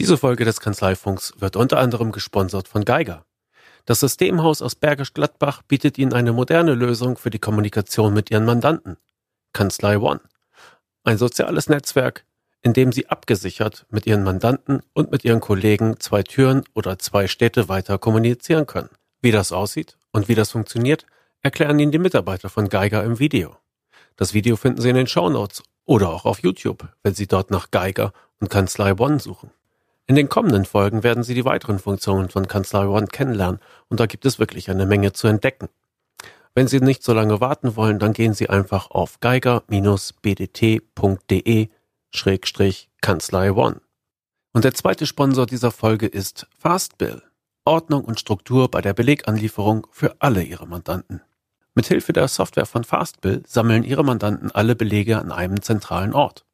Diese Folge des Kanzleifunks wird unter anderem gesponsert von Geiger. Das Systemhaus aus Bergisch Gladbach bietet Ihnen eine moderne Lösung für die Kommunikation mit Ihren Mandanten. Kanzlei One. Ein soziales Netzwerk, in dem Sie abgesichert mit Ihren Mandanten und mit Ihren Kollegen zwei Türen oder zwei Städte weiter kommunizieren können. Wie das aussieht und wie das funktioniert, erklären Ihnen die Mitarbeiter von Geiger im Video. Das Video finden Sie in den Shownotes oder auch auf YouTube, wenn Sie dort nach Geiger und Kanzlei One suchen. In den kommenden Folgen werden Sie die weiteren Funktionen von Kanzlei One kennenlernen und da gibt es wirklich eine Menge zu entdecken. Wenn Sie nicht so lange warten wollen, dann gehen Sie einfach auf geiger-bdt.de-kanzlei One. Und der zweite Sponsor dieser Folge ist Fastbill. Ordnung und Struktur bei der Beleganlieferung für alle Ihre Mandanten. Mithilfe der Software von Fastbill sammeln Ihre Mandanten alle Belege an einem zentralen Ort.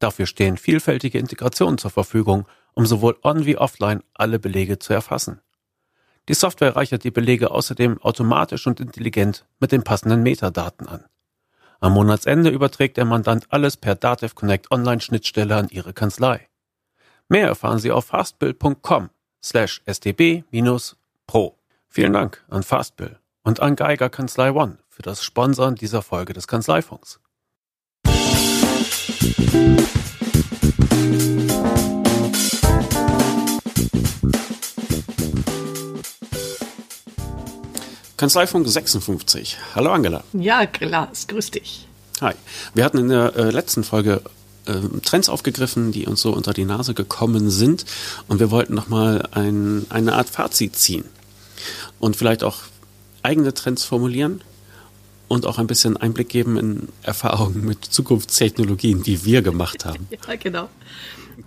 Dafür stehen vielfältige Integrationen zur Verfügung um sowohl on wie offline alle Belege zu erfassen. Die Software reichert die Belege außerdem automatisch und intelligent mit den passenden Metadaten an. Am Monatsende überträgt der Mandant alles per Dativ Connect Online-Schnittstelle an Ihre Kanzlei. Mehr erfahren Sie auf fastbill.com slash stb-pro. Vielen Dank an Fastbill und an Geiger Kanzlei One für das Sponsern dieser Folge des Kanzleifunks. Kanzleifunk 56. Hallo Angela. Ja, Grillas, grüß dich. Hi. Wir hatten in der äh, letzten Folge äh, Trends aufgegriffen, die uns so unter die Nase gekommen sind. Und wir wollten nochmal ein, eine Art Fazit ziehen. Und vielleicht auch eigene Trends formulieren und auch ein bisschen Einblick geben in Erfahrungen mit Zukunftstechnologien, die wir gemacht haben. ja, genau.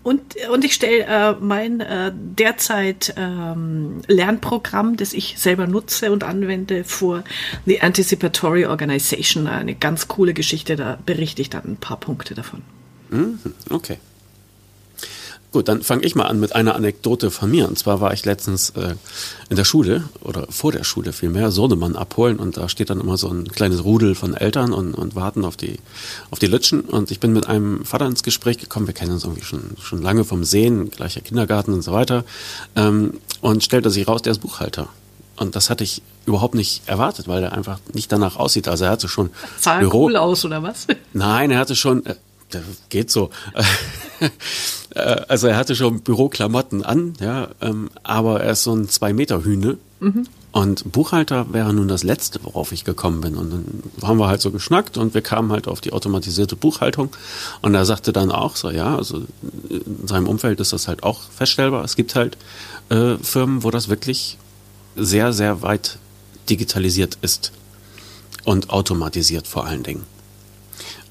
Und, und ich stelle äh, mein äh, derzeit ähm, Lernprogramm, das ich selber nutze und anwende, vor The Anticipatory Organization. Eine ganz coole Geschichte, da berichte ich dann ein paar Punkte davon. Mhm, okay. Gut, dann fange ich mal an mit einer Anekdote von mir. Und zwar war ich letztens äh, in der Schule oder vor der Schule vielmehr Sohnemann abholen und da steht dann immer so ein kleines Rudel von Eltern und, und warten auf die auf die Lütschen. Und ich bin mit einem Vater ins Gespräch gekommen. Wir kennen uns irgendwie schon schon lange vom Sehen, gleicher Kindergarten und so weiter. Ähm, und stellte sich raus, der ist Buchhalter. Und das hatte ich überhaupt nicht erwartet, weil er einfach nicht danach aussieht. Also er hatte schon Sah Büro. cool aus oder was? Nein, er hatte schon. Äh, geht so. Äh, also er hatte schon Büroklamotten an, ja, ähm, aber er ist so ein zwei Meter Hühne. Mhm. Und Buchhalter wäre nun das Letzte, worauf ich gekommen bin. Und dann haben wir halt so geschnackt und wir kamen halt auf die automatisierte Buchhaltung. Und er sagte dann auch so, ja, also in seinem Umfeld ist das halt auch feststellbar. Es gibt halt äh, Firmen, wo das wirklich sehr, sehr weit digitalisiert ist. Und automatisiert vor allen Dingen.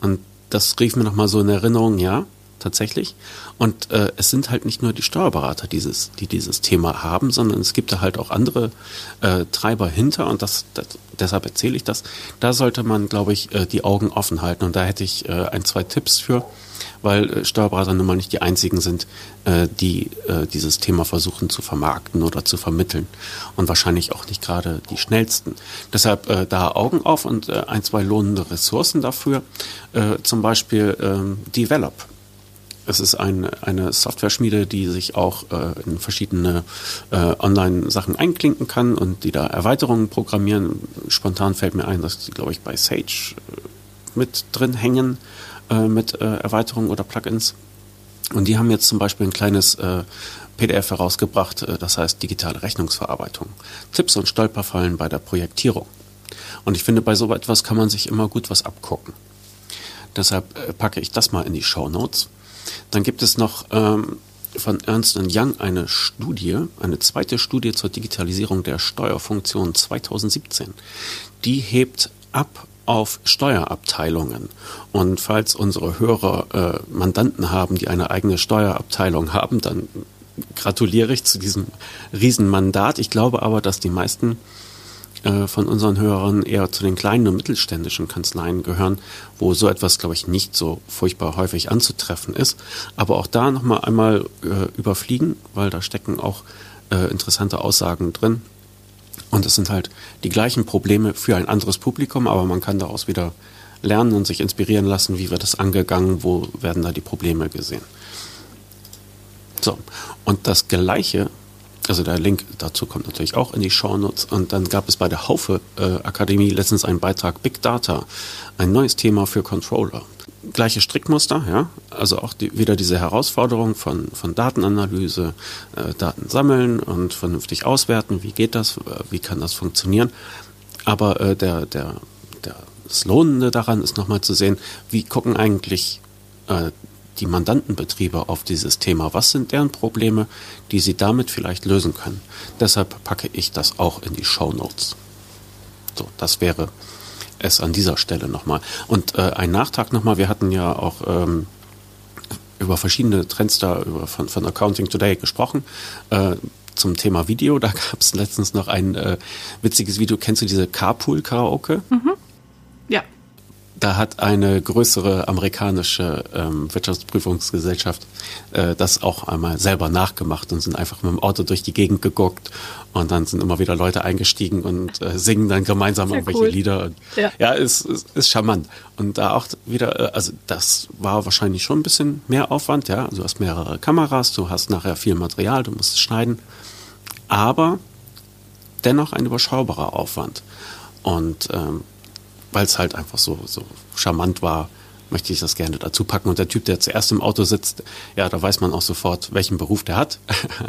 Und das rief mir nochmal so in Erinnerung, ja, tatsächlich. Und äh, es sind halt nicht nur die Steuerberater, dieses, die dieses Thema haben, sondern es gibt da halt auch andere äh, Treiber hinter und das, das deshalb erzähle ich das. Da sollte man, glaube ich, äh, die Augen offen halten und da hätte ich äh, ein, zwei Tipps für, weil äh, Steuerberater nun mal nicht die einzigen sind, äh, die äh, dieses Thema versuchen zu vermarkten oder zu vermitteln und wahrscheinlich auch nicht gerade die schnellsten. Deshalb äh, da Augen auf und äh, ein, zwei lohnende Ressourcen dafür, äh, zum Beispiel äh, Develop. Es ist ein, eine Software-Schmiede, die sich auch äh, in verschiedene äh, Online-Sachen einklinken kann und die da Erweiterungen programmieren. Spontan fällt mir ein, dass sie, glaube ich, bei Sage äh, mit drin hängen äh, mit äh, Erweiterungen oder Plugins. Und die haben jetzt zum Beispiel ein kleines PDF herausgebracht, das heißt digitale Rechnungsverarbeitung. Tipps und Stolperfallen bei der Projektierung. Und ich finde, bei so etwas kann man sich immer gut was abgucken. Deshalb packe ich das mal in die Show Notes. Dann gibt es noch ähm, von Ernst Young eine Studie, eine zweite Studie zur Digitalisierung der Steuerfunktion 2017. Die hebt ab auf Steuerabteilungen. Und falls unsere Hörer äh, Mandanten haben, die eine eigene Steuerabteilung haben, dann gratuliere ich zu diesem Riesenmandat. Ich glaube aber, dass die meisten äh, von unseren Hörern eher zu den kleinen und mittelständischen Kanzleien gehören, wo so etwas, glaube ich, nicht so furchtbar häufig anzutreffen ist. Aber auch da nochmal einmal äh, überfliegen, weil da stecken auch äh, interessante Aussagen drin. Und es sind halt die gleichen Probleme für ein anderes Publikum, aber man kann daraus wieder lernen und sich inspirieren lassen, wie wird das angegangen, wo werden da die Probleme gesehen. So, und das Gleiche, also der Link dazu kommt natürlich auch in die Shownotes. Und dann gab es bei der Haufe äh, Akademie letztens einen Beitrag Big Data, ein neues Thema für Controller. Gleiche Strickmuster, ja, also auch die, wieder diese Herausforderung von, von Datenanalyse, äh, Daten sammeln und vernünftig auswerten. Wie geht das? Wie kann das funktionieren? Aber äh, der, der, der, das Lohnende daran ist nochmal zu sehen, wie gucken eigentlich äh, die Mandantenbetriebe auf dieses Thema? Was sind deren Probleme, die sie damit vielleicht lösen können? Deshalb packe ich das auch in die Show Notes. So, das wäre es an dieser Stelle nochmal. Und äh, ein Nachtrag nochmal, wir hatten ja auch ähm, über verschiedene Trends da über, von, von Accounting Today gesprochen. Äh, zum Thema Video, da gab es letztens noch ein äh, witziges Video. Kennst du diese Carpool-Karaoke? Mhm. Da hat eine größere amerikanische ähm, Wirtschaftsprüfungsgesellschaft äh, das auch einmal selber nachgemacht und sind einfach mit dem Auto durch die Gegend geguckt und dann sind immer wieder Leute eingestiegen und äh, singen dann gemeinsam Sehr irgendwelche cool. Lieder. Ja, ja ist, ist, ist charmant. Und da auch wieder, äh, also das war wahrscheinlich schon ein bisschen mehr Aufwand, ja. Also du hast mehrere Kameras, du hast nachher viel Material, du musst es schneiden. Aber dennoch ein überschaubarer Aufwand. Und ähm, weil es halt einfach so, so charmant war, möchte ich das gerne dazu packen. Und der Typ, der zuerst im Auto sitzt, ja, da weiß man auch sofort, welchen Beruf der hat.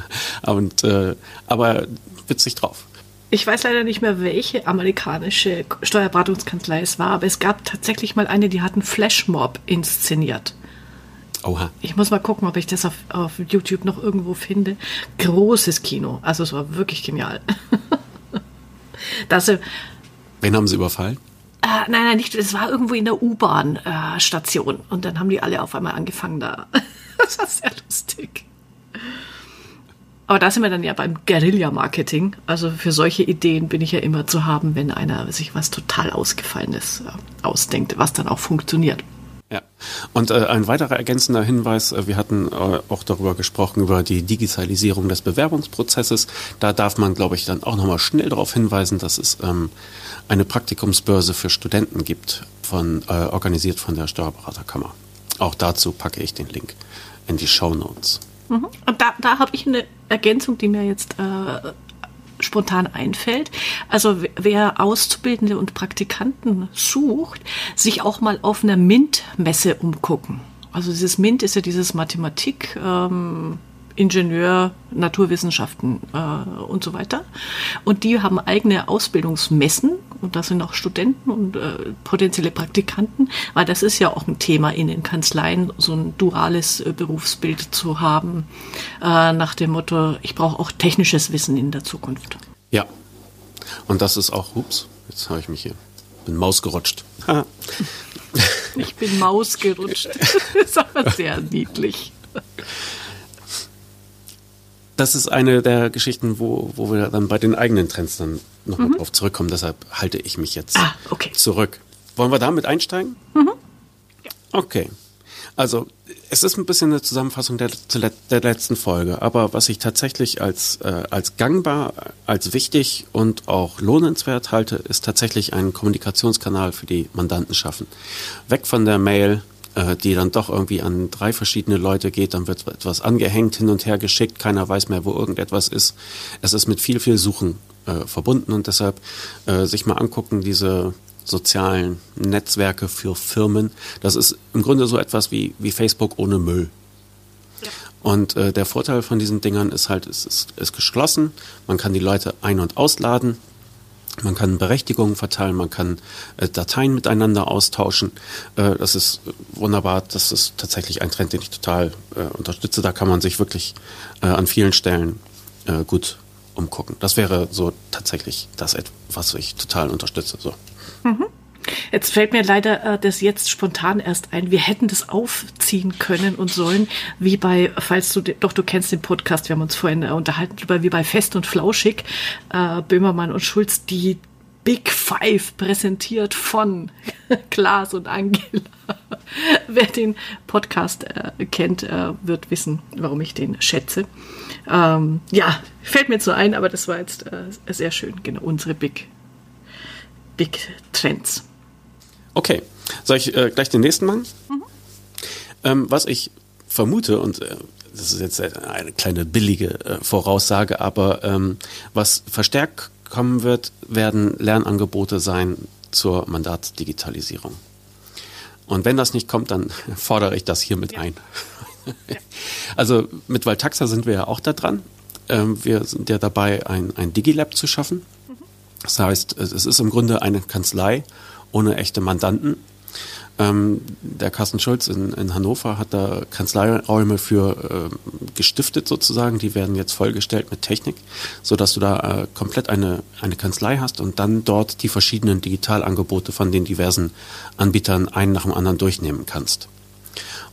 Und, äh, aber witzig drauf. Ich weiß leider nicht mehr, welche amerikanische Steuerberatungskanzlei es war, aber es gab tatsächlich mal eine, die hat einen Flashmob inszeniert. Oha. Ich muss mal gucken, ob ich das auf, auf YouTube noch irgendwo finde. Großes Kino. Also es war wirklich genial. das, Wen haben sie überfallen? Nein, nein, nicht. Es war irgendwo in der U-Bahn-Station. Äh, und dann haben die alle auf einmal angefangen da. das war sehr lustig. Aber da sind wir dann ja beim Guerilla-Marketing. Also für solche Ideen bin ich ja immer zu haben, wenn einer sich was total Ausgefallenes äh, ausdenkt, was dann auch funktioniert. Ja, und äh, ein weiterer ergänzender Hinweis, äh, wir hatten äh, auch darüber gesprochen, über die Digitalisierung des Bewerbungsprozesses. Da darf man, glaube ich, dann auch nochmal schnell darauf hinweisen, dass es ähm, eine Praktikumsbörse für Studenten gibt, von, äh, organisiert von der Steuerberaterkammer. Auch dazu packe ich den Link in die Show Notes. Mhm. Und da, da habe ich eine Ergänzung, die mir jetzt äh, spontan einfällt. Also wer Auszubildende und Praktikanten sucht, sich auch mal auf einer MINT-Messe umgucken. Also dieses MINT ist ja dieses Mathematik. Ähm, Ingenieur, Naturwissenschaften äh, und so weiter. Und die haben eigene Ausbildungsmessen und da sind auch Studenten und äh, potenzielle Praktikanten, weil das ist ja auch ein Thema in den Kanzleien, so ein duales äh, Berufsbild zu haben, äh, nach dem Motto, ich brauche auch technisches Wissen in der Zukunft. Ja, und das ist auch, ups, jetzt habe ich mich hier, bin Maus gerutscht. ich bin Maus gerutscht. das ist aber sehr niedlich das ist eine der Geschichten, wo, wo wir dann bei den eigenen Trends dann nochmal mhm. drauf zurückkommen. Deshalb halte ich mich jetzt ah, okay. zurück. Wollen wir damit einsteigen? Mhm. Ja. Okay. Also, es ist ein bisschen eine Zusammenfassung der, der letzten Folge, aber was ich tatsächlich als, äh, als gangbar, als wichtig und auch lohnenswert halte, ist tatsächlich einen Kommunikationskanal für die Mandanten schaffen. Weg von der Mail, äh, die dann doch irgendwie an drei verschiedene Leute geht, dann wird etwas angehängt, hin und her geschickt, keiner weiß mehr, wo irgendetwas ist. Es ist mit viel, viel Suchen äh, verbunden und deshalb äh, sich mal angucken, diese sozialen Netzwerke für Firmen. Das ist im Grunde so etwas wie, wie Facebook ohne Müll. Und äh, der Vorteil von diesen Dingern ist halt, es ist, ist geschlossen, man kann die Leute ein- und ausladen, man kann Berechtigungen verteilen, man kann äh, Dateien miteinander austauschen. Äh, das ist wunderbar. Das ist tatsächlich ein Trend, den ich total äh, unterstütze. Da kann man sich wirklich äh, an vielen Stellen äh, gut umgucken. Das wäre so tatsächlich das, was ich total unterstütze. So. Mhm. Jetzt fällt mir leider äh, das jetzt spontan erst ein. Wir hätten das aufziehen können und sollen, wie bei, falls du, doch du kennst den Podcast, wir haben uns vorhin äh, unterhalten, wie bei Fest und Flauschig, äh, Böhmermann und Schulz, die Big Five präsentiert von Klaas und Angela. Wer den Podcast äh, kennt, äh, wird wissen, warum ich den schätze. Ähm, ja, fällt mir so ein, aber das war jetzt äh, sehr schön. Genau, unsere Big, Big Trends. Okay, soll ich äh, gleich den nächsten machen? Mhm. Ähm, was ich vermute, und äh, das ist jetzt eine kleine billige äh, Voraussage, aber ähm, was verstärkt kommen wird, werden Lernangebote sein zur Mandatsdigitalisierung. Und wenn das nicht kommt, dann fordere ich das hiermit ja. ein. Ja. Also mit Valtaxa sind wir ja auch da dran. Ähm, wir sind ja dabei, ein, ein Digilab zu schaffen. Mhm. Das heißt, es ist im Grunde eine Kanzlei ohne echte Mandanten, ähm, der Carsten Schulz in, in, Hannover hat da Kanzleiräume für äh, gestiftet sozusagen. Die werden jetzt vollgestellt mit Technik, so dass du da äh, komplett eine, eine Kanzlei hast und dann dort die verschiedenen Digitalangebote von den diversen Anbietern einen nach dem anderen durchnehmen kannst.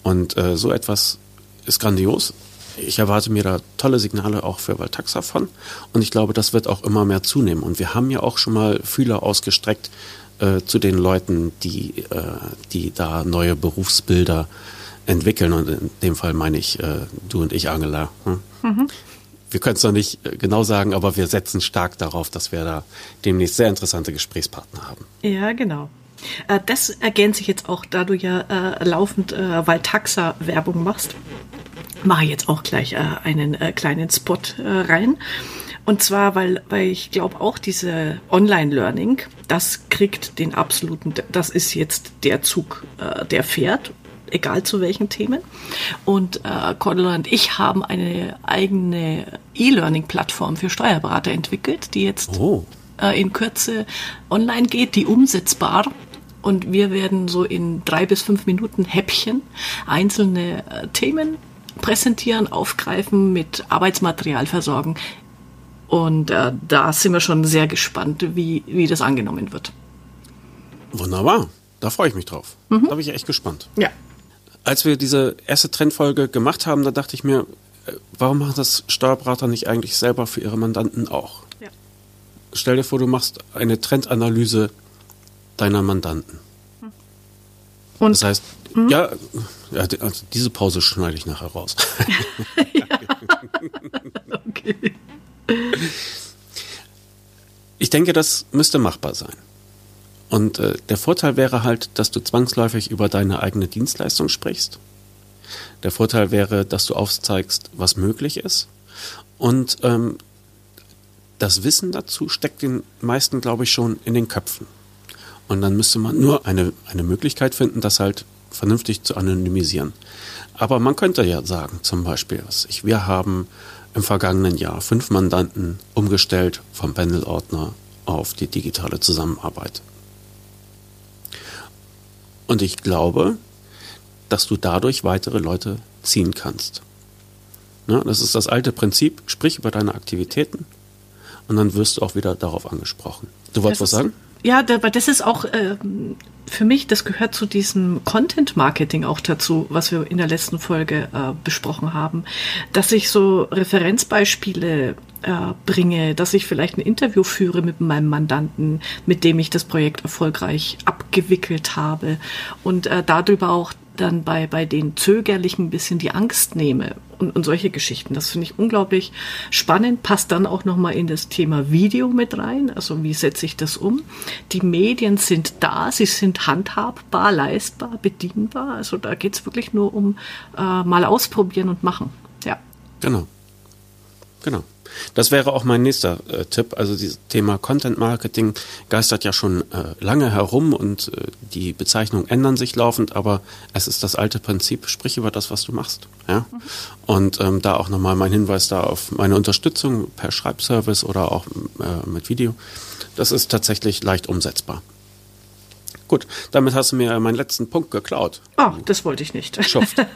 Und äh, so etwas ist grandios. Ich erwarte mir da tolle Signale auch für Valtaxa von und ich glaube, das wird auch immer mehr zunehmen. Und wir haben ja auch schon mal Fühler ausgestreckt äh, zu den Leuten, die, äh, die da neue Berufsbilder entwickeln. Und in dem Fall meine ich äh, du und ich, Angela. Hm? Mhm. Wir können es noch nicht äh, genau sagen, aber wir setzen stark darauf, dass wir da demnächst sehr interessante Gesprächspartner haben. Ja, genau. Äh, das ergänzt sich jetzt auch, da du ja äh, laufend äh, Valtaxa-Werbung machst. Mache ich jetzt auch gleich äh, einen äh, kleinen Spot äh, rein. Und zwar, weil, weil ich glaube auch diese Online-Learning, das kriegt den absoluten, das ist jetzt der Zug, äh, der fährt, egal zu welchen Themen. Und äh, Cordula und ich haben eine eigene E-Learning-Plattform für Steuerberater entwickelt, die jetzt oh. äh, in Kürze online geht, die umsetzbar und wir werden so in drei bis fünf Minuten Häppchen einzelne äh, Themen präsentieren, aufgreifen, mit Arbeitsmaterial versorgen. Und äh, da sind wir schon sehr gespannt, wie, wie das angenommen wird. Wunderbar. Da freue ich mich drauf. Mhm. Da bin ich echt gespannt. Ja. Als wir diese erste Trendfolge gemacht haben, da dachte ich mir, äh, warum machen das Steuerberater nicht eigentlich selber für ihre Mandanten auch? Ja. Stell dir vor, du machst eine Trendanalyse deiner Mandanten. Und das heißt, mhm. ja, ja, also diese Pause schneide ich nachher raus. ja. Ich denke, das müsste machbar sein. Und äh, der Vorteil wäre halt, dass du zwangsläufig über deine eigene Dienstleistung sprichst. Der Vorteil wäre, dass du aufzeigst, was möglich ist. Und ähm, das Wissen dazu steckt den meisten, glaube ich, schon in den Köpfen. Und dann müsste man nur eine, eine Möglichkeit finden, das halt vernünftig zu anonymisieren. Aber man könnte ja sagen, zum Beispiel, was ich, wir haben im vergangenen Jahr fünf Mandanten umgestellt vom Pendelordner auf die digitale Zusammenarbeit. Und ich glaube, dass du dadurch weitere Leute ziehen kannst. Ja, das ist das alte Prinzip, sprich über deine Aktivitäten und dann wirst du auch wieder darauf angesprochen. Du wolltest was sagen? Ja, aber das ist auch äh, für mich, das gehört zu diesem Content Marketing auch dazu, was wir in der letzten Folge äh, besprochen haben, dass ich so Referenzbeispiele äh, bringe, dass ich vielleicht ein Interview führe mit meinem Mandanten, mit dem ich das Projekt erfolgreich abgewickelt habe und äh, darüber auch dann bei, bei den Zögerlichen ein bisschen die Angst nehme und, und solche Geschichten. Das finde ich unglaublich spannend, passt dann auch nochmal in das Thema Video mit rein. Also wie setze ich das um? Die Medien sind da, sie sind handhabbar, leistbar, bedienbar. Also da geht es wirklich nur um äh, mal ausprobieren und machen. Ja. Genau. Genau. Das wäre auch mein nächster äh, Tipp. Also dieses Thema Content Marketing geistert ja schon äh, lange herum und äh, die Bezeichnungen ändern sich laufend, aber es ist das alte Prinzip, sprich über das, was du machst. Ja? Mhm. Und ähm, da auch nochmal mein Hinweis da auf meine Unterstützung per Schreibservice oder auch äh, mit Video. Das ist tatsächlich leicht umsetzbar. Gut, damit hast du mir meinen letzten Punkt geklaut. Oh, das wollte ich nicht. Schuft.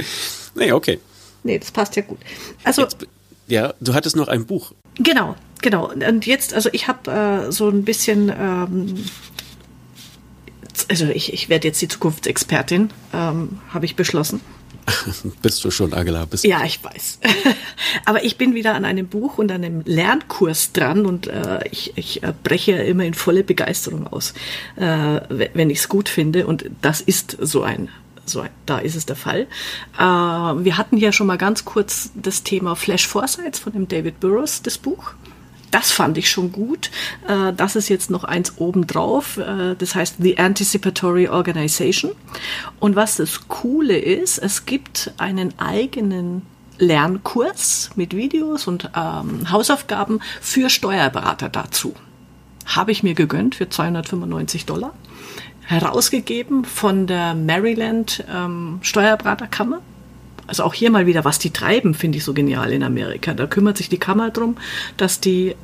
nee, okay. Nee, das passt ja gut. Also. Jetzt, ja, du hattest noch ein Buch. Genau, genau. Und jetzt, also ich habe äh, so ein bisschen. Ähm, also ich, ich werde jetzt die Zukunftsexpertin, ähm, habe ich beschlossen. bist du schon, Angela? Bist ja, ich weiß. Aber ich bin wieder an einem Buch und an einem Lernkurs dran und äh, ich, ich äh, breche immer in volle Begeisterung aus, äh, wenn ich es gut finde. Und das ist so ein so, da ist es der Fall. Äh, wir hatten ja schon mal ganz kurz das Thema Flash Foresights von dem David Burrows, das Buch. Das fand ich schon gut. Äh, das ist jetzt noch eins obendrauf. Äh, das heißt The Anticipatory Organization. Und was das Coole ist, es gibt einen eigenen Lernkurs mit Videos und ähm, Hausaufgaben für Steuerberater dazu. Habe ich mir gegönnt für 295 Dollar. Herausgegeben von der Maryland ähm, Steuerberaterkammer. Also auch hier mal wieder, was die treiben, finde ich so genial in Amerika. Da kümmert sich die Kammer drum, dass die äh,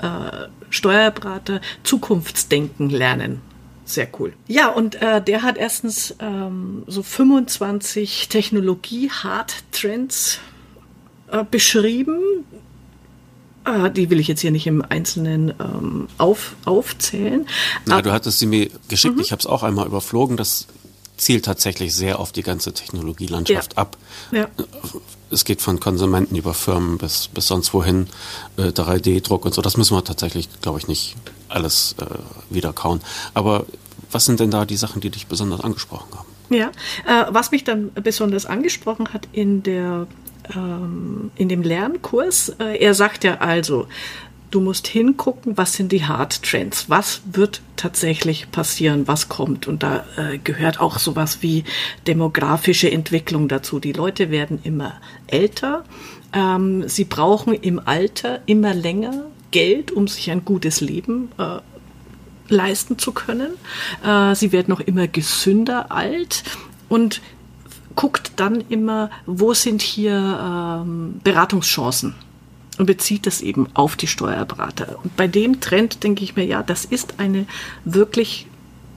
Steuerberater Zukunftsdenken lernen. Sehr cool. Ja, und äh, der hat erstens ähm, so 25 Technologie-Hard-Trends äh, beschrieben. Äh, die will ich jetzt hier nicht im Einzelnen ähm, auf, aufzählen. Na, du hattest sie mir geschickt. Mhm. Ich habe es auch einmal überflogen. Das zielt tatsächlich sehr auf die ganze Technologielandschaft ja. ab. Ja. Es geht von Konsumenten über Firmen bis, bis sonst wohin, äh, 3D-Druck und so. Das müssen wir tatsächlich, glaube ich, nicht alles äh, wieder kauen. Aber was sind denn da die Sachen, die dich besonders angesprochen haben? Ja, äh, was mich dann besonders angesprochen hat in der ähm, in dem Lernkurs, äh, er sagt ja also, du musst hingucken, was sind die Hard Trends, was wird tatsächlich passieren, was kommt. Und da äh, gehört auch sowas wie demografische Entwicklung dazu. Die Leute werden immer älter, ähm, sie brauchen im Alter immer länger Geld, um sich ein gutes Leben äh, leisten zu können. Äh, sie werden noch immer gesünder alt und guckt dann immer, wo sind hier ähm, Beratungschancen und bezieht das eben auf die Steuerberater. Und bei dem Trend denke ich mir, ja, das ist eine wirklich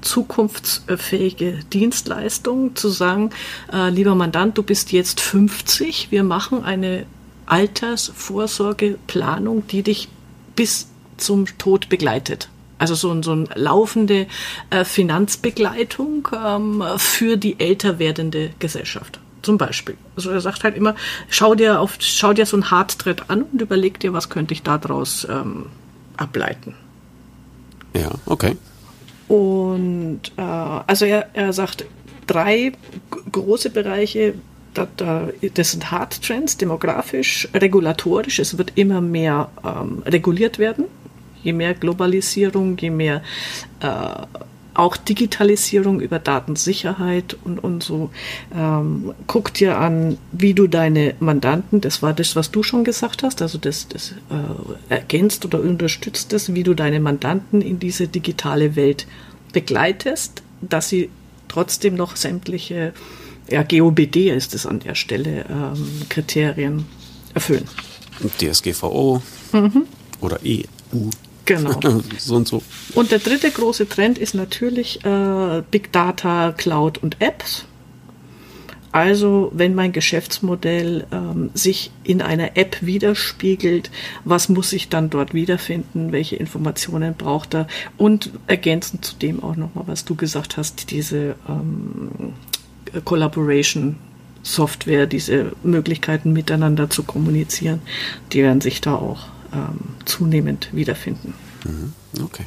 zukunftsfähige Dienstleistung, zu sagen, äh, lieber Mandant, du bist jetzt 50, wir machen eine Altersvorsorgeplanung, die dich bis zum Tod begleitet. Also so, so eine laufende äh, Finanzbegleitung ähm, für die älter werdende Gesellschaft. Zum Beispiel. Also er sagt halt immer, schau dir auf, schau dir so ein Hardthread an und überleg dir, was könnte ich daraus ähm, ableiten. Ja, okay. Und äh, also er, er sagt drei große Bereiche, da, da, das sind Hardtrends, demografisch, regulatorisch. Es wird immer mehr ähm, reguliert werden je mehr Globalisierung, je mehr äh, auch Digitalisierung über Datensicherheit und, und so. Ähm, guck dir an, wie du deine Mandanten, das war das, was du schon gesagt hast, also das, das äh, ergänzt oder unterstützt das, wie du deine Mandanten in diese digitale Welt begleitest, dass sie trotzdem noch sämtliche, ja, GOBD ist es an der Stelle, ähm, Kriterien erfüllen. DSGVO mhm. oder EU. Genau. so und so. Und der dritte große Trend ist natürlich äh, Big Data, Cloud und Apps. Also, wenn mein Geschäftsmodell ähm, sich in einer App widerspiegelt, was muss ich dann dort wiederfinden? Welche Informationen braucht er? Und ergänzend zu dem auch nochmal, was du gesagt hast, diese ähm, Collaboration Software, diese Möglichkeiten miteinander zu kommunizieren, die werden sich da auch ähm, zunehmend wiederfinden. Mhm. Okay.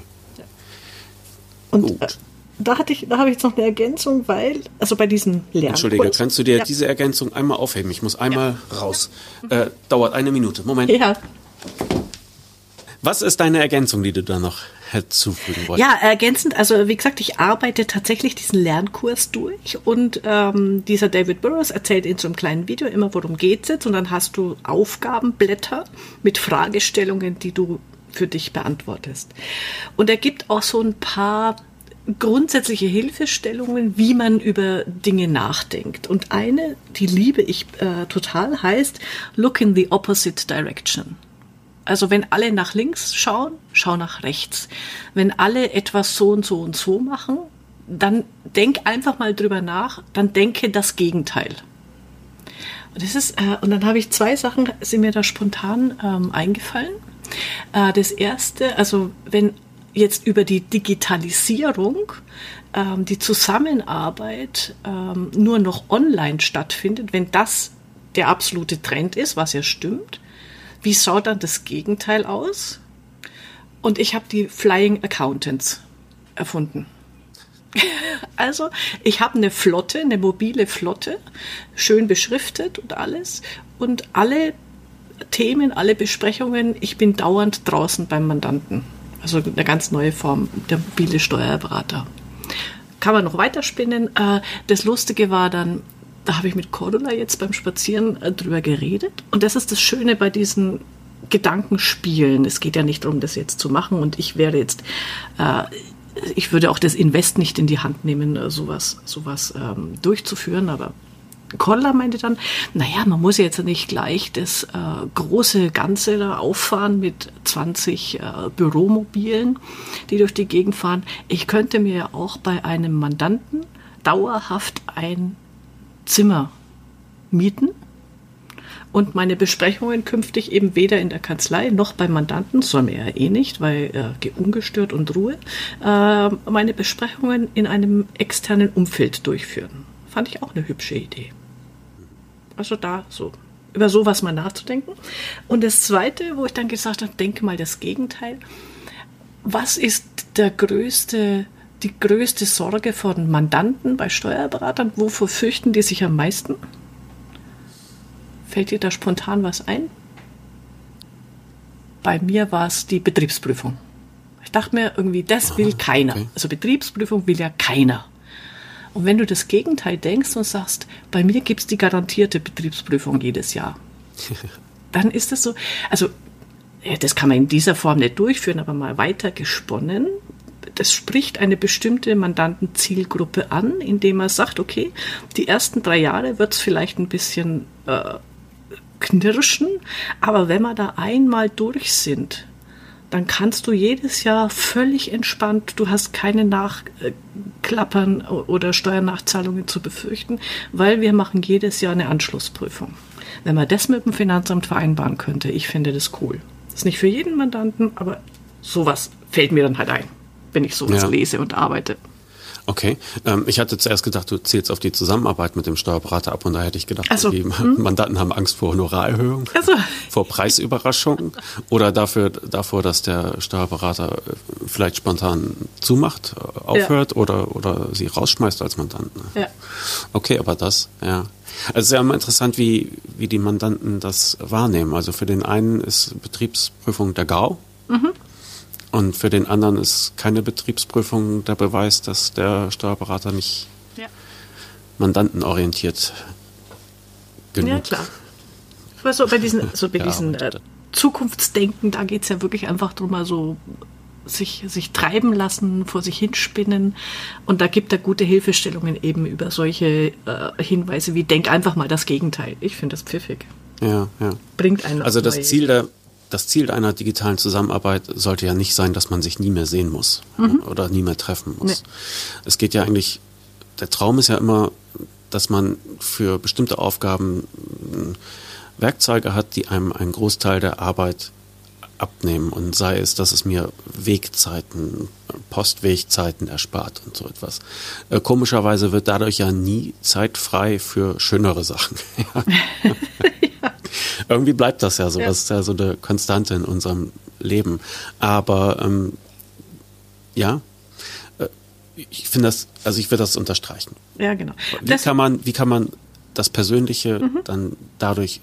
Und äh, da hatte ich, da habe ich jetzt noch eine Ergänzung, weil, also bei diesem Lernen. Entschuldige, kannst du dir ja. diese Ergänzung einmal aufheben? Ich muss einmal ja. raus. Äh, dauert eine Minute. Moment. Ja. Was ist deine Ergänzung, die du da noch hinzufügen wolltest? Ja, ergänzend, also wie gesagt, ich arbeite tatsächlich diesen Lernkurs durch und ähm, dieser David Burrows erzählt in so einem kleinen Video immer, worum geht es jetzt und dann hast du Aufgabenblätter mit Fragestellungen, die du für dich beantwortest. Und er gibt auch so ein paar grundsätzliche Hilfestellungen, wie man über Dinge nachdenkt. Und eine, die liebe ich äh, total, heißt Look in the opposite direction. Also wenn alle nach links schauen, schau nach rechts. Wenn alle etwas so und so und so machen, dann denk einfach mal drüber nach, dann denke das Gegenteil. Und, das ist, äh, und dann habe ich zwei Sachen, sind mir da spontan ähm, eingefallen. Äh, das erste, also wenn jetzt über die Digitalisierung ähm, die Zusammenarbeit ähm, nur noch online stattfindet, wenn das der absolute Trend ist, was ja stimmt, wie schaut dann das Gegenteil aus? Und ich habe die Flying Accountants erfunden. Also, ich habe eine Flotte, eine mobile Flotte, schön beschriftet und alles. Und alle Themen, alle Besprechungen. Ich bin dauernd draußen beim Mandanten. Also eine ganz neue Form, der mobile Steuerberater. Kann man noch weiterspinnen. Äh, das Lustige war dann, da habe ich mit Cordula jetzt beim Spazieren äh, drüber geredet. Und das ist das Schöne bei diesen Gedankenspielen. Es geht ja nicht darum, das jetzt zu machen. Und ich werde jetzt, äh, ich würde auch das Invest nicht in die Hand nehmen, sowas, sowas ähm, durchzuführen. Aber Koller meinte dann, naja, man muss jetzt nicht gleich das äh, große Ganze da auffahren mit 20 äh, Büromobilen, die durch die Gegend fahren. Ich könnte mir ja auch bei einem Mandanten dauerhaft ein Zimmer mieten und meine Besprechungen künftig eben weder in der Kanzlei noch beim Mandanten, soll mir ja eh nicht, weil äh, ungestört und Ruhe, äh, meine Besprechungen in einem externen Umfeld durchführen. Fand ich auch eine hübsche Idee. Also da so über sowas mal nachzudenken. Und das Zweite, wo ich dann gesagt habe, denke mal das Gegenteil. Was ist der größte, die größte Sorge von Mandanten bei Steuerberatern? Wovor fürchten die sich am meisten? Fällt dir da spontan was ein? Bei mir war es die Betriebsprüfung. Ich dachte mir irgendwie, das will keiner. Okay. Also Betriebsprüfung will ja keiner. Und wenn du das Gegenteil denkst und sagst, bei mir gibt es die garantierte Betriebsprüfung jedes Jahr, dann ist das so, also das kann man in dieser Form nicht durchführen, aber mal weiter gesponnen. Das spricht eine bestimmte Mandantenzielgruppe an, indem man sagt, okay, die ersten drei Jahre wird es vielleicht ein bisschen äh, knirschen, aber wenn wir da einmal durch sind, dann kannst du jedes Jahr völlig entspannt, du hast keine Nachklappern oder Steuernachzahlungen zu befürchten, weil wir machen jedes Jahr eine Anschlussprüfung. Wenn man das mit dem Finanzamt vereinbaren könnte, ich finde das cool. Das ist nicht für jeden Mandanten, aber sowas fällt mir dann halt ein, wenn ich sowas ja. lese und arbeite. Okay, ähm, ich hatte zuerst gedacht, du zählst auf die Zusammenarbeit mit dem Steuerberater ab und da hätte ich gedacht, so. die hm. Mandanten haben Angst vor Honorarerhöhung, so. vor Preisüberraschungen oder dafür, davor, dass der Steuerberater äh, vielleicht spontan zumacht, äh, aufhört ja. oder, oder sie rausschmeißt als Mandanten. Ja. Okay, aber das, ja. Also es ist ja immer interessant, wie, wie die Mandanten das wahrnehmen. Also für den einen ist Betriebsprüfung der GAU. Mhm. Und für den anderen ist keine Betriebsprüfung der Beweis, dass der Steuerberater nicht ja. mandantenorientiert genug. Ja, klar. Aber so bei diesen, so bei diesen äh, Zukunftsdenken, da geht es ja wirklich einfach darum, also sich, sich treiben lassen, vor sich hinspinnen. Und da gibt er gute Hilfestellungen eben über solche äh, Hinweise wie denk einfach mal das Gegenteil. Ich finde das pfiffig. Ja, ja. Bringt einen Also das Ziel der das Ziel einer digitalen Zusammenarbeit sollte ja nicht sein, dass man sich nie mehr sehen muss mhm. oder nie mehr treffen muss. Nee. Es geht ja eigentlich, der Traum ist ja immer, dass man für bestimmte Aufgaben Werkzeuge hat, die einem einen Großteil der Arbeit abnehmen und sei es, dass es mir Wegzeiten, Postwegzeiten erspart und so etwas. Äh, komischerweise wird dadurch ja nie Zeit frei für schönere Sachen. Irgendwie bleibt das ja so. Ja. Das ist ja so eine Konstante in unserem Leben. Aber ähm, ja, äh, ich finde das, also ich würde das unterstreichen. Ja, genau. Wie das kann man, wie kann man das Persönliche mhm. dann dadurch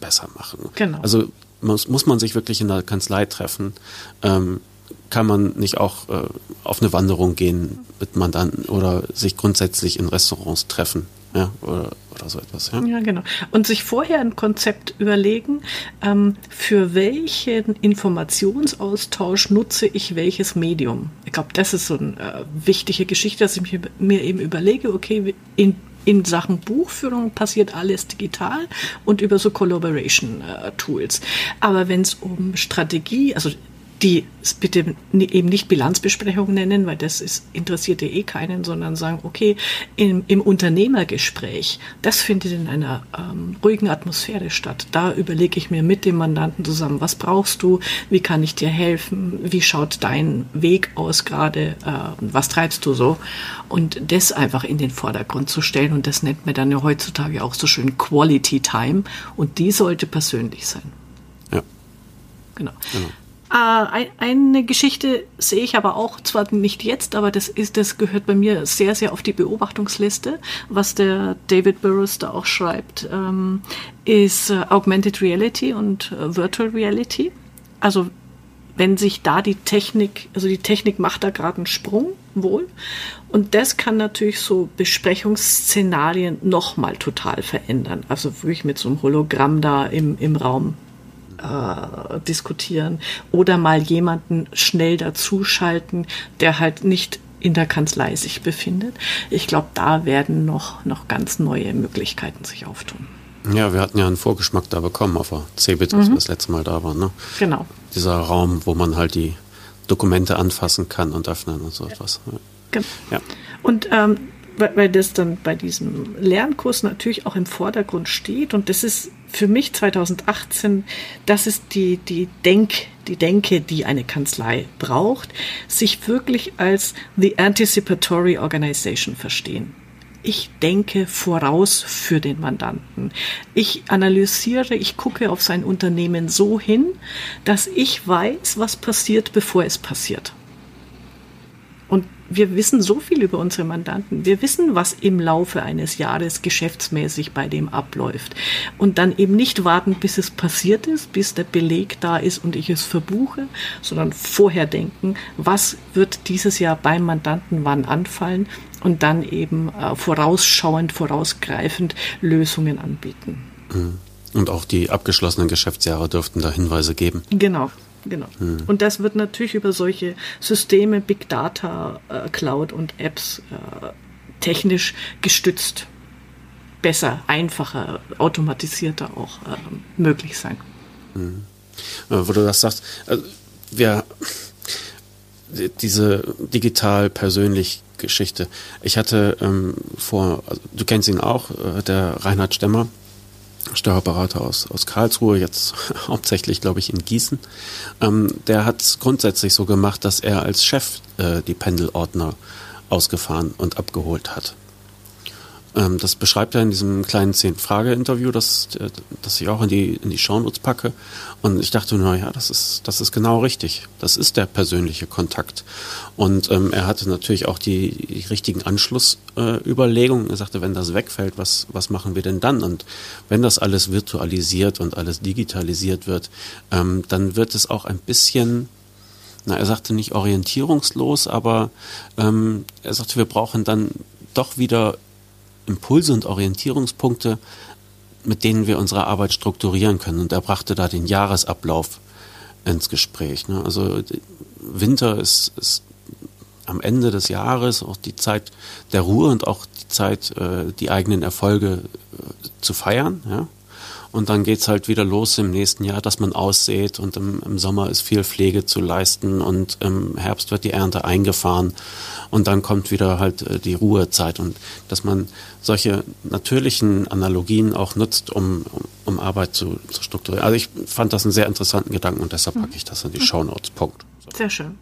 besser machen? Genau. Also muss, muss man sich wirklich in der Kanzlei treffen? Ähm, kann man nicht auch äh, auf eine Wanderung gehen mit Mandanten oder sich grundsätzlich in Restaurants treffen? Ja, oder, oder so etwas. Ja? ja, genau. Und sich vorher ein Konzept überlegen, ähm, für welchen Informationsaustausch nutze ich welches Medium. Ich glaube, das ist so eine äh, wichtige Geschichte, dass ich mir eben überlege, okay, in in Sachen Buchführung passiert alles digital und über so Collaboration-Tools. Äh, Aber wenn es um Strategie, also die bitte eben nicht Bilanzbesprechung nennen, weil das ist, interessiert ja eh keinen, sondern sagen, okay, im, im Unternehmergespräch, das findet in einer ähm, ruhigen Atmosphäre statt. Da überlege ich mir mit dem Mandanten zusammen, was brauchst du, wie kann ich dir helfen, wie schaut dein Weg aus gerade, äh, was treibst du so? Und das einfach in den Vordergrund zu stellen und das nennt man dann ja heutzutage auch so schön Quality Time und die sollte persönlich sein. Ja. Genau. genau. Äh, eine Geschichte sehe ich aber auch, zwar nicht jetzt, aber das ist, das gehört bei mir sehr, sehr auf die Beobachtungsliste. Was der David Burrows da auch schreibt, ähm, ist äh, Augmented Reality und äh, Virtual Reality. Also wenn sich da die Technik, also die Technik macht da gerade einen Sprung, wohl. Und das kann natürlich so Besprechungsszenarien nochmal total verändern. Also wirklich mit so einem Hologramm da im, im Raum äh, diskutieren oder mal jemanden schnell dazuschalten, der halt nicht in der Kanzlei sich befindet. Ich glaube, da werden noch, noch ganz neue Möglichkeiten sich auftun. Ja, wir hatten ja einen Vorgeschmack da bekommen auf der CeBIT, als mhm. wir das letzte Mal da waren. Ne? Genau. Dieser Raum, wo man halt die Dokumente anfassen kann und öffnen und so etwas. Ja. Genau. Ja. Und ähm, weil, weil das dann bei diesem Lernkurs natürlich auch im Vordergrund steht und das ist für mich 2018, das ist die, die Denk, die Denke, die eine Kanzlei braucht, sich wirklich als the anticipatory organization verstehen. Ich denke voraus für den Mandanten. Ich analysiere, ich gucke auf sein Unternehmen so hin, dass ich weiß, was passiert, bevor es passiert. Wir wissen so viel über unsere Mandanten. Wir wissen, was im Laufe eines Jahres geschäftsmäßig bei dem abläuft. Und dann eben nicht warten, bis es passiert ist, bis der Beleg da ist und ich es verbuche, sondern vorher denken, was wird dieses Jahr beim Mandanten wann anfallen und dann eben äh, vorausschauend, vorausgreifend Lösungen anbieten. Mhm. Und auch die abgeschlossenen Geschäftsjahre dürften da Hinweise geben. Genau. Genau. Hm. Und das wird natürlich über solche Systeme, Big Data, äh, Cloud und Apps äh, technisch gestützt besser, einfacher, automatisierter auch äh, möglich sein. Hm. Wo du das sagst, also wir diese digital persönlich Geschichte. Ich hatte ähm, vor, also du kennst ihn auch, äh, der Reinhard Stemmer, Steuerberater aus, aus Karlsruhe, jetzt hauptsächlich, glaube ich, in Gießen. Ähm, der hat es grundsätzlich so gemacht, dass er als Chef äh, die Pendelordner ausgefahren und abgeholt hat. Ähm, das beschreibt er in diesem kleinen Zehn-Frage-Interview, das, äh, das ich auch in die, in die Shownotes packe. Und ich dachte, na ja, das ist, das ist genau richtig. Das ist der persönliche Kontakt. Und ähm, er hatte natürlich auch die, die richtigen Anschlussüberlegungen. Äh, er sagte, wenn das wegfällt, was, was machen wir denn dann? Und wenn das alles virtualisiert und alles digitalisiert wird, ähm, dann wird es auch ein bisschen na, er sagte nicht orientierungslos, aber ähm, er sagte, wir brauchen dann doch wieder Impulse und Orientierungspunkte, mit denen wir unsere Arbeit strukturieren können. Und er brachte da den Jahresablauf ins Gespräch. Ne? Also Winter ist, ist am Ende des Jahres auch die Zeit der Ruhe und auch die Zeit, äh, die eigenen Erfolge äh, zu feiern. Ja? Und dann geht's halt wieder los im nächsten Jahr, dass man aussät und im, im, Sommer ist viel Pflege zu leisten und im Herbst wird die Ernte eingefahren und dann kommt wieder halt äh, die Ruhezeit und dass man solche natürlichen Analogien auch nutzt, um, um, Arbeit zu, zu, strukturieren. Also ich fand das einen sehr interessanten Gedanken und deshalb packe ich das in die mhm. Shownotes. Punkt. So. Sehr schön.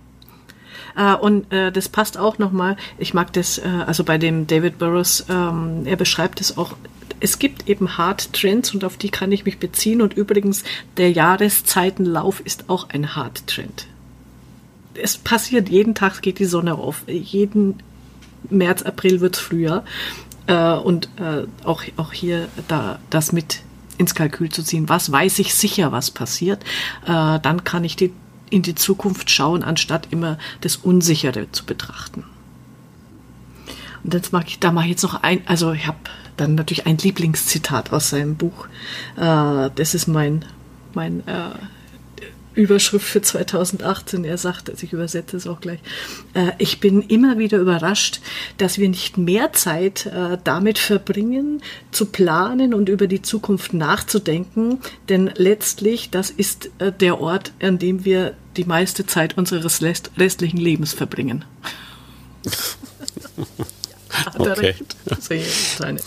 Uh, und uh, das passt auch nochmal. Ich mag das, uh, also bei dem David Burroughs, ähm, er beschreibt es auch es gibt eben Hard Trends und auf die kann ich mich beziehen. Und übrigens, der Jahreszeitenlauf ist auch ein Hard Trend. Es passiert, jeden Tag geht die Sonne auf. Jeden März, April wird es früher. Äh, und äh, auch, auch hier da, das mit ins Kalkül zu ziehen. Was weiß ich sicher, was passiert? Äh, dann kann ich die, in die Zukunft schauen, anstatt immer das Unsichere zu betrachten. Und jetzt mag ich, da mache ich jetzt noch ein, also ich habe dann natürlich ein Lieblingszitat aus seinem Buch. Äh, das ist mein, mein äh, Überschrift für 2018. Er sagt, also ich übersetze es auch gleich, äh, ich bin immer wieder überrascht, dass wir nicht mehr Zeit äh, damit verbringen, zu planen und über die Zukunft nachzudenken, denn letztlich das ist äh, der Ort, an dem wir die meiste Zeit unseres restlichen Lebens verbringen. Hat okay. er recht? Sehr nett.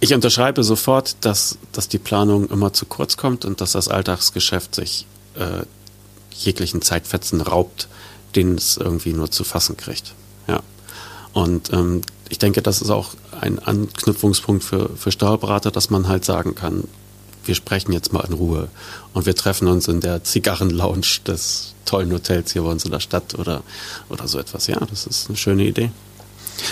Ich unterschreibe sofort, dass, dass die Planung immer zu kurz kommt und dass das Alltagsgeschäft sich äh, jeglichen Zeitfetzen raubt, den es irgendwie nur zu fassen kriegt. Ja. Und ähm, ich denke, das ist auch ein Anknüpfungspunkt für, für Steuerberater, dass man halt sagen kann, wir sprechen jetzt mal in Ruhe und wir treffen uns in der Zigarrenlounge des tollen Hotels hier bei uns in der Stadt oder, oder so etwas. Ja, das ist eine schöne Idee.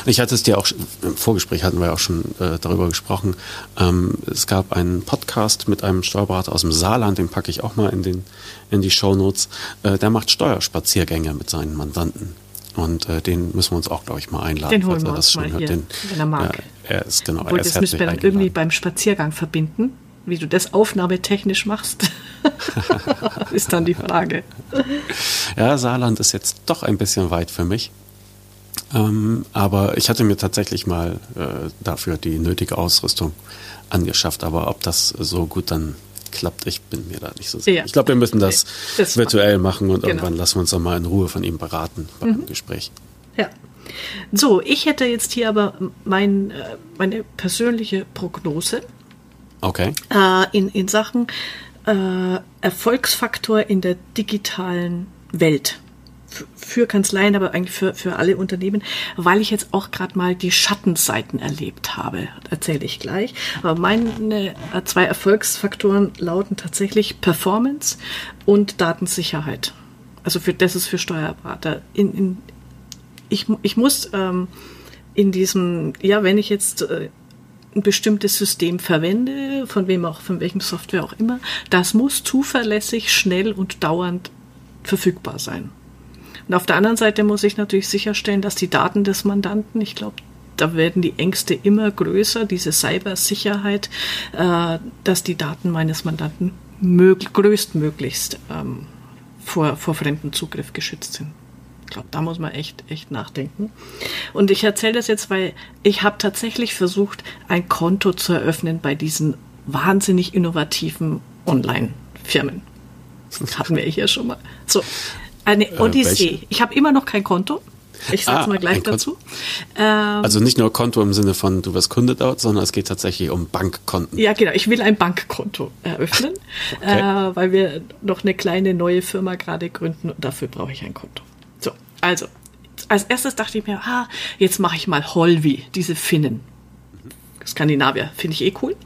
Ich hatte es dir auch im Vorgespräch hatten wir auch schon äh, darüber gesprochen. Ähm, es gab einen Podcast mit einem Steuerberater aus dem Saarland, den packe ich auch mal in den in die Shownotes. Äh, der macht Steuerspaziergänge mit seinen Mandanten. Und äh, den müssen wir uns auch, glaube ich, mal einladen. Den holen wir uns mal hier, den, wenn er mag. Ja, er ist genau. Obwohl, er ist das müssen wir dann irgendwie beim Spaziergang verbinden. Wie du das aufnahmetechnisch machst, ist dann die Frage. Ja, Saarland ist jetzt doch ein bisschen weit für mich. Ähm, aber ich hatte mir tatsächlich mal äh, dafür die nötige Ausrüstung angeschafft. Aber ob das so gut dann klappt, ich bin mir da nicht so sicher. Ja. Ich glaube, wir müssen das, das virtuell machen und genau. irgendwann lassen wir uns dann mal in Ruhe von ihm beraten beim mhm. Gespräch. Ja. So, ich hätte jetzt hier aber mein, äh, meine persönliche Prognose. Okay. Äh, in, in Sachen äh, Erfolgsfaktor in der digitalen Welt für Kanzleien, aber eigentlich für, für alle Unternehmen, weil ich jetzt auch gerade mal die Schattenseiten erlebt habe. Erzähle ich gleich. Aber meine zwei Erfolgsfaktoren lauten tatsächlich Performance und Datensicherheit. Also für das ist für Steuerberater. In, in, ich, ich muss ähm, in diesem, ja, wenn ich jetzt äh, ein bestimmtes System verwende, von wem auch, von welchem Software auch immer, das muss zuverlässig, schnell und dauernd verfügbar sein. Und auf der anderen Seite muss ich natürlich sicherstellen, dass die Daten des Mandanten, ich glaube, da werden die Ängste immer größer, diese Cybersicherheit, äh, dass die Daten meines Mandanten größtmöglichst ähm, vor, vor fremden Zugriff geschützt sind. Ich glaube, da muss man echt, echt nachdenken. Und ich erzähle das jetzt, weil ich habe tatsächlich versucht, ein Konto zu eröffnen bei diesen wahnsinnig innovativen Online-Firmen. Hatten wir hier schon mal. So, eine äh, Odyssee. Äh, ich habe immer noch kein Konto. Ich sag's ah, mal gleich dazu. Ähm, also nicht nur Konto im Sinne von du wirst Kunde dort, sondern es geht tatsächlich um Bankkonten. Ja, genau. Ich will ein Bankkonto eröffnen, okay. äh, weil wir noch eine kleine neue Firma gerade gründen und dafür brauche ich ein Konto. So, also als erstes dachte ich mir, ah, jetzt mache ich mal Holvi, diese Finnen. Skandinavier, finde ich eh cool.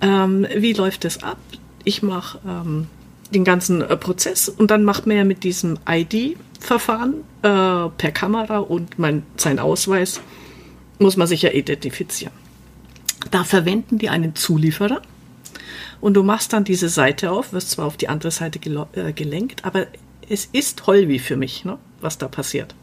Ähm, wie läuft das ab? Ich mache ähm, den ganzen äh, Prozess und dann macht man ja mit diesem ID-Verfahren äh, per Kamera und mein, sein Ausweis muss man sich ja identifizieren. Da verwenden die einen Zulieferer und du machst dann diese Seite auf, wirst zwar auf die andere Seite äh, gelenkt, aber es ist Holvi für mich, ne, was da passiert.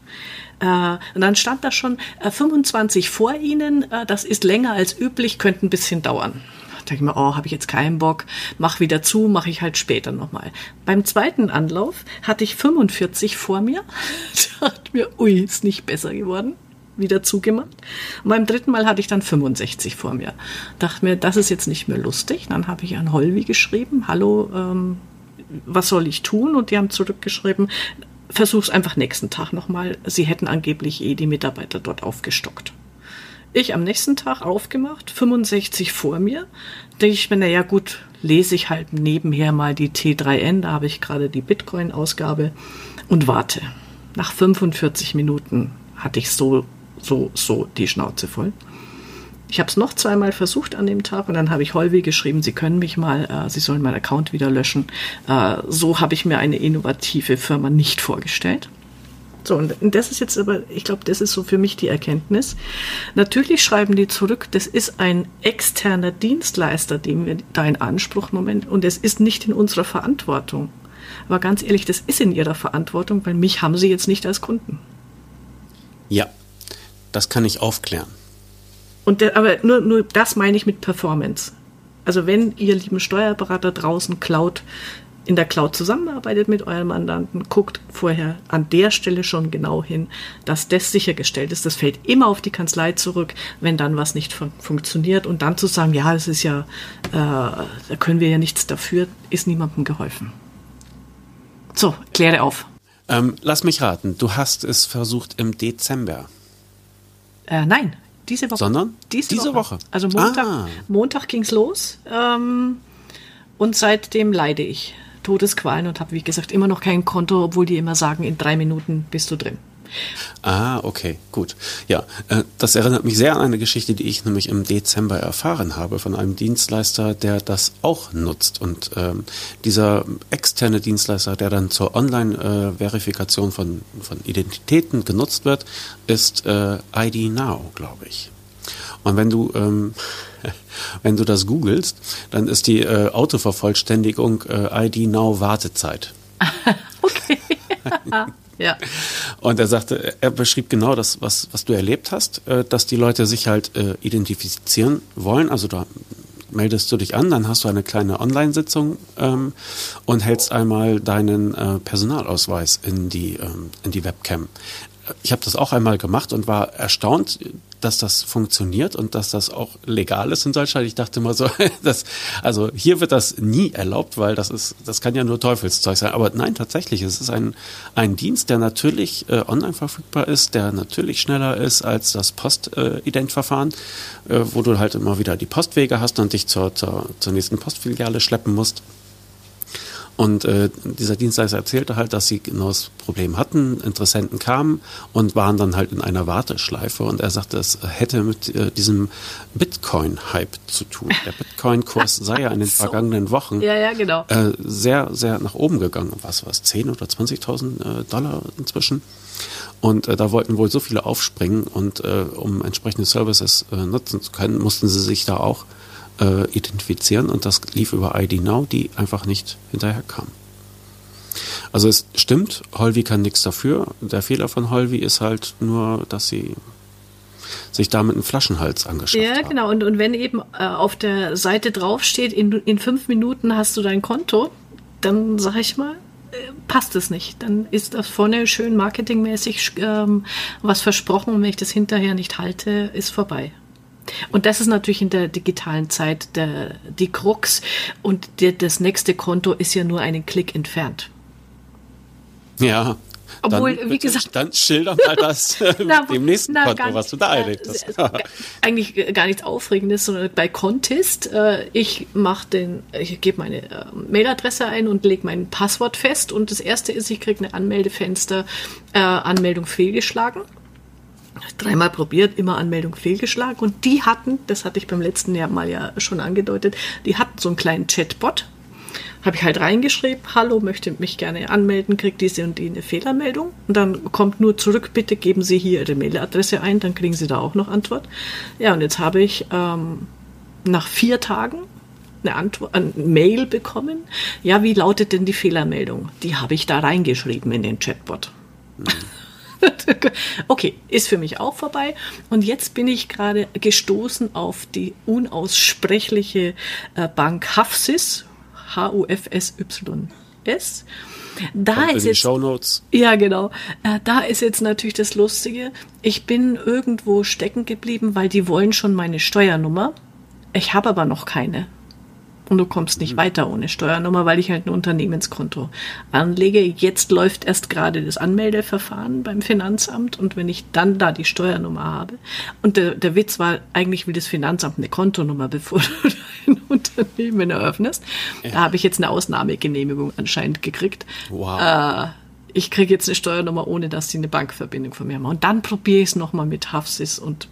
Äh, und dann stand da schon äh, 25 vor Ihnen, äh, das ist länger als üblich, könnte ein bisschen dauern denke ich mir, oh, habe ich jetzt keinen Bock, mach wieder zu, mache ich halt später nochmal. Beim zweiten Anlauf hatte ich 45 vor mir. dachte mir, ui, ist nicht besser geworden. Wieder zugemacht. Und beim dritten Mal hatte ich dann 65 vor mir. Dachte mir, das ist jetzt nicht mehr lustig. Dann habe ich an Holvi geschrieben, hallo, ähm, was soll ich tun? Und die haben zurückgeschrieben, versuch's einfach nächsten Tag nochmal. Sie hätten angeblich eh die Mitarbeiter dort aufgestockt. Ich am nächsten Tag aufgemacht, 65 vor mir. Denke ich mir, naja gut, lese ich halt nebenher mal die T3N, da habe ich gerade die Bitcoin-Ausgabe und warte. Nach 45 Minuten hatte ich so, so, so die Schnauze voll. Ich habe es noch zweimal versucht an dem Tag und dann habe ich Holvi geschrieben, Sie können mich mal, äh, Sie sollen meinen Account wieder löschen. Äh, so habe ich mir eine innovative Firma nicht vorgestellt. So, und das ist jetzt aber, ich glaube, das ist so für mich die Erkenntnis. Natürlich schreiben die zurück, das ist ein externer Dienstleister, den wir da in Anspruch nehmen und es ist nicht in unserer Verantwortung. Aber ganz ehrlich, das ist in ihrer Verantwortung, weil mich haben sie jetzt nicht als Kunden. Ja, das kann ich aufklären. Und der, aber nur, nur das meine ich mit Performance. Also wenn ihr lieben Steuerberater draußen Cloud in der Cloud zusammenarbeitet mit eurem Mandanten, guckt vorher an der Stelle schon genau hin, dass das sichergestellt ist. Das fällt immer auf die Kanzlei zurück, wenn dann was nicht fun funktioniert. Und dann zu sagen, ja, das ist ja, äh, da können wir ja nichts dafür, ist niemandem geholfen. So, kläre auf. Ähm, lass mich raten, du hast es versucht im Dezember. Äh, nein, diese Woche. Sondern? Diese, diese Woche. Woche. Also Montag, ah. Montag ging es los. Ähm, und seitdem leide ich. Todesqualen und habe, wie gesagt, immer noch kein Konto, obwohl die immer sagen, in drei Minuten bist du drin. Ah, okay, gut. Ja, äh, das erinnert mich sehr an eine Geschichte, die ich nämlich im Dezember erfahren habe von einem Dienstleister, der das auch nutzt. Und ähm, dieser externe Dienstleister, der dann zur Online-Verifikation von, von Identitäten genutzt wird, ist äh, ID Now, glaube ich. Und wenn du ähm, wenn du das googelst, dann ist die äh, Autovervollständigung äh, ID Now Wartezeit. okay. ja. Und er sagte, er beschrieb genau das, was, was du erlebt hast, äh, dass die Leute sich halt äh, identifizieren wollen. Also da meldest du dich an, dann hast du eine kleine Online-Sitzung ähm, und hältst einmal deinen äh, Personalausweis in die, ähm, in die Webcam ich habe das auch einmal gemacht und war erstaunt, dass das funktioniert und dass das auch legal ist in Deutschland. Ich dachte immer so, dass, also hier wird das nie erlaubt, weil das ist, das kann ja nur Teufelszeug sein. Aber nein, tatsächlich, es ist ein, ein Dienst, der natürlich äh, online verfügbar ist, der natürlich schneller ist als das Postidentverfahren, äh, wo du halt immer wieder die Postwege hast und dich zur, zur, zur nächsten Postfiliale schleppen musst. Und äh, dieser Dienstleister erzählte halt, dass sie genau das Problem hatten. Interessenten kamen und waren dann halt in einer Warteschleife. Und er sagte, es hätte mit äh, diesem Bitcoin-Hype zu tun. Der Bitcoin-Kurs sei ja in den so. vergangenen Wochen ja, ja, genau. äh, sehr, sehr nach oben gegangen. Was war es, 10 oder 20.000 äh, Dollar inzwischen? Und äh, da wollten wohl so viele aufspringen und äh, um entsprechende Services äh, nutzen zu können, mussten sie sich da auch äh, identifizieren und das lief über ID Now, die einfach nicht hinterherkam. Also es stimmt, Holvi kann nichts dafür. Der Fehler von Holvi ist halt nur, dass sie sich damit einen Flaschenhals angeschafft ja, haben. Ja, genau. Und, und wenn eben äh, auf der Seite draufsteht, in, in fünf Minuten hast du dein Konto, dann sag ich mal, äh, passt es nicht. Dann ist das vorne schön marketingmäßig ähm, was versprochen und wenn ich das hinterher nicht halte, ist vorbei. Und das ist natürlich in der digitalen Zeit der, die Krux. Und der, das nächste Konto ist ja nur einen Klick entfernt. Ja. Obwohl, dann, wie gesagt. Dann schilder mal das na, mit dem nächsten na, Konto, was du da erlebt hast. eigentlich gar nichts Aufregendes, sondern bei Contest, äh, ich mache den, ich gebe meine äh, Mailadresse ein und lege mein Passwort fest. Und das erste ist, ich kriege eine Anmeldefenster, äh, Anmeldung fehlgeschlagen dreimal probiert, immer Anmeldung fehlgeschlagen. Und die hatten, das hatte ich beim letzten Jahr mal ja schon angedeutet, die hatten so einen kleinen Chatbot. Habe ich halt reingeschrieben, hallo, möchte mich gerne anmelden, kriegt diese und die eine Fehlermeldung. Und dann kommt nur zurück, bitte geben Sie hier Ihre Mailadresse ein, dann kriegen Sie da auch noch Antwort. Ja, und jetzt habe ich ähm, nach vier Tagen eine Antwort, eine Mail bekommen. Ja, wie lautet denn die Fehlermeldung? Die habe ich da reingeschrieben in den Chatbot. Mhm. okay, ist für mich auch vorbei. Und jetzt bin ich gerade gestoßen auf die unaussprechliche äh, Bank Hafsis, H-U-F-S-Y-S. Da Kommt ist jetzt, Shownotes. Ja, genau. Äh, da ist jetzt natürlich das Lustige. Ich bin irgendwo stecken geblieben, weil die wollen schon meine Steuernummer. Ich habe aber noch keine und du kommst nicht mhm. weiter ohne Steuernummer, weil ich halt ein Unternehmenskonto anlege. Jetzt läuft erst gerade das Anmeldeverfahren beim Finanzamt und wenn ich dann da die Steuernummer habe und der, der Witz war, eigentlich will das Finanzamt eine Kontonummer, bevor du dein Unternehmen eröffnest. Ja. Da habe ich jetzt eine Ausnahmegenehmigung anscheinend gekriegt. Wow. Äh, ich kriege jetzt eine Steuernummer, ohne dass sie eine Bankverbindung von mir haben. Und dann probiere ich es nochmal mit Hafsis und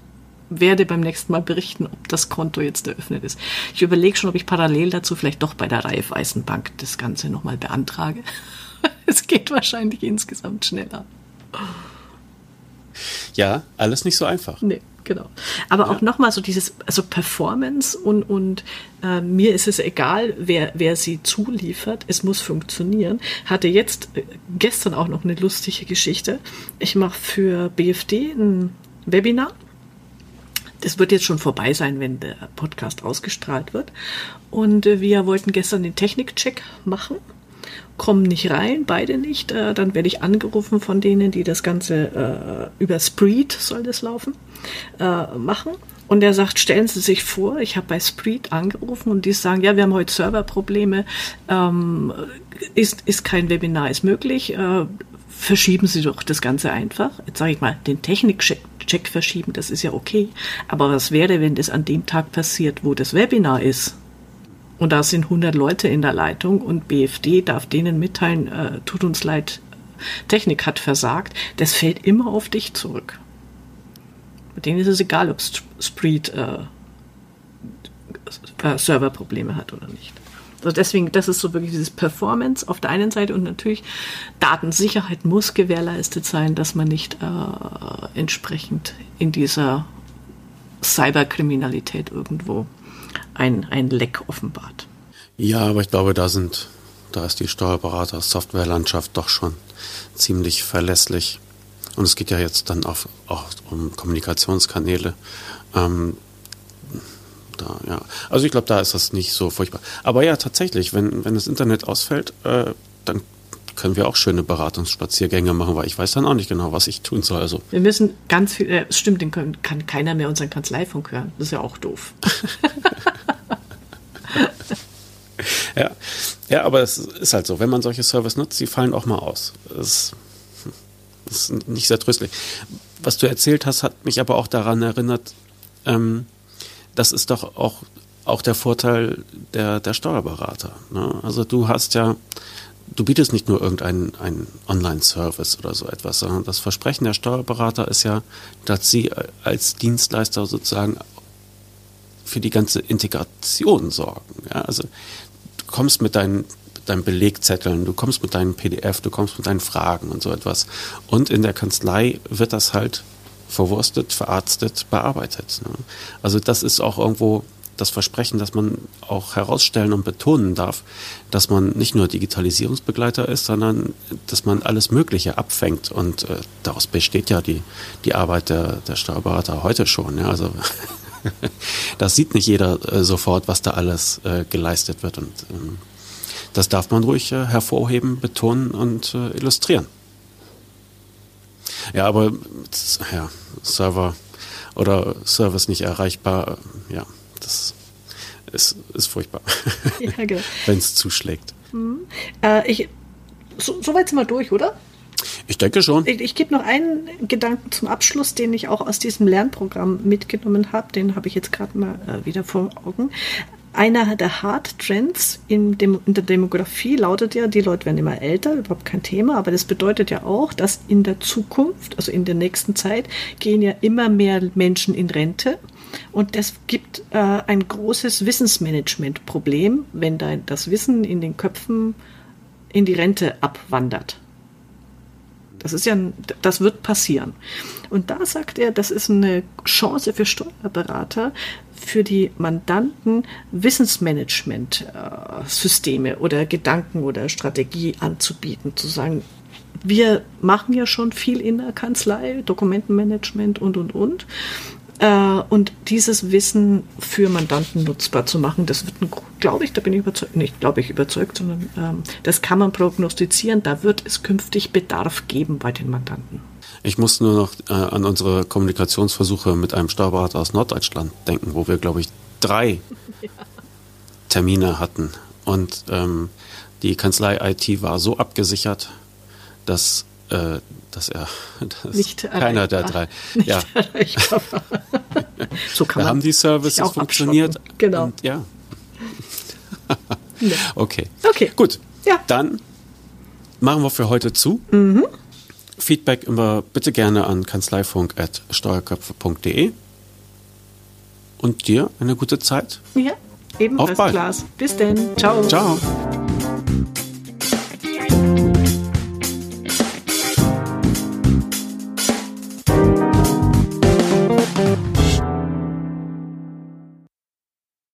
werde beim nächsten Mal berichten, ob das Konto jetzt eröffnet ist. Ich überlege schon, ob ich parallel dazu vielleicht doch bei der Raiffeisenbank das Ganze nochmal beantrage. es geht wahrscheinlich insgesamt schneller. Ja, alles nicht so einfach. Nee, genau. Aber ja. auch nochmal so dieses, also Performance und, und äh, mir ist es egal, wer, wer sie zuliefert, es muss funktionieren. Hatte jetzt äh, gestern auch noch eine lustige Geschichte. Ich mache für BFD ein Webinar das wird jetzt schon vorbei sein, wenn der Podcast ausgestrahlt wird. Und äh, wir wollten gestern den Technikcheck machen, kommen nicht rein, beide nicht. Äh, dann werde ich angerufen von denen, die das Ganze äh, über Spreed soll das laufen, machen. Und er sagt, stellen Sie sich vor, ich habe bei Spreed angerufen und die sagen, ja, wir haben heute Serverprobleme, ähm, ist, ist kein Webinar, ist möglich, verschieben Sie doch das Ganze einfach. Jetzt sage ich mal, den Technikcheck verschieben, das ist ja okay. Aber was wäre, wenn das an dem Tag passiert, wo das Webinar ist? Und da sind 100 Leute in der Leitung und BFD darf denen mitteilen, äh, tut uns leid, Technik hat versagt, das fällt immer auf dich zurück. Bei denen ist es egal, ob Spreed äh, äh, Serverprobleme hat oder nicht. Also deswegen, das ist so wirklich dieses Performance auf der einen Seite und natürlich Datensicherheit muss gewährleistet sein, dass man nicht äh, entsprechend in dieser Cyberkriminalität irgendwo ein, ein Leck offenbart. Ja, aber ich glaube, da sind, da ist die Steuerberater Softwarelandschaft doch schon ziemlich verlässlich. Und es geht ja jetzt dann auch, auch um Kommunikationskanäle. Ähm, da, ja. Also ich glaube, da ist das nicht so furchtbar. Aber ja, tatsächlich, wenn, wenn das Internet ausfällt, äh, dann können wir auch schöne Beratungsspaziergänge machen, weil ich weiß dann auch nicht genau, was ich tun soll. Also. Wir müssen ganz viel, äh, stimmt, den kann, kann keiner mehr unseren Kanzleifunk hören. Das ist ja auch doof. ja. ja, aber es ist halt so, wenn man solche Service nutzt, die fallen auch mal aus. Das, das ist nicht sehr tröstlich. Was du erzählt hast, hat mich aber auch daran erinnert, ähm, das ist doch auch, auch der Vorteil der, der Steuerberater. Ne? Also du hast ja, du bietest nicht nur irgendeinen einen Online-Service oder so etwas, sondern das Versprechen der Steuerberater ist ja, dass sie als Dienstleister sozusagen für die ganze Integration sorgen. Ja? Also du kommst mit deinen deinen Belegzetteln, du kommst mit deinen PDF, du kommst mit deinen Fragen und so etwas. Und in der Kanzlei wird das halt verwurstet, verarztet, bearbeitet. Ne? Also das ist auch irgendwo das Versprechen, dass man auch herausstellen und betonen darf, dass man nicht nur Digitalisierungsbegleiter ist, sondern dass man alles Mögliche abfängt. Und äh, daraus besteht ja die, die Arbeit der, der Steuerberater heute schon. Ja? Also das sieht nicht jeder äh, sofort, was da alles äh, geleistet wird. Und ähm, das darf man ruhig äh, hervorheben, betonen und äh, illustrieren. Ja, aber ja, Server oder Service nicht erreichbar, ja, das ist, ist furchtbar, ja, wenn es zuschlägt. Mhm. Äh, ich, so, so weit sind wir durch, oder? Ich denke schon. Ich, ich gebe noch einen Gedanken zum Abschluss, den ich auch aus diesem Lernprogramm mitgenommen habe. Den habe ich jetzt gerade mal äh, wieder vor Augen einer der Hard Trends in, dem, in, der Demografie lautet ja, die Leute werden immer älter, überhaupt kein Thema, aber das bedeutet ja auch, dass in der Zukunft, also in der nächsten Zeit, gehen ja immer mehr Menschen in Rente. Und das gibt äh, ein großes Wissensmanagement-Problem, wenn da das Wissen in den Köpfen in die Rente abwandert. Das ist ja, das wird passieren. Und da sagt er, das ist eine Chance für Steuerberater, für die Mandanten Wissensmanagement-Systeme oder Gedanken oder Strategie anzubieten, zu sagen, wir machen ja schon viel in der Kanzlei, Dokumentenmanagement und, und, und. Äh, und dieses Wissen für Mandanten nutzbar zu machen, das wird, glaube ich, da bin ich überzeugt, nicht glaube ich überzeugt, sondern ähm, das kann man prognostizieren, da wird es künftig Bedarf geben bei den Mandanten. Ich muss nur noch äh, an unsere Kommunikationsversuche mit einem Steuerberater aus Norddeutschland denken, wo wir, glaube ich, drei ja. Termine hatten. Und ähm, die Kanzlei IT war so abgesichert, dass, äh, dass er dass nicht keiner der drei. ja. so kann da man haben die Services funktioniert. Genau. Und, ja. okay. Okay. Gut. Ja. Dann machen wir für heute zu. Mhm. Feedback immer bitte gerne an kanzleifunk.steuerköpfe.de. Und dir eine gute Zeit. Ja, ebenfalls, Klaas. Bis denn. Ciao. Ciao.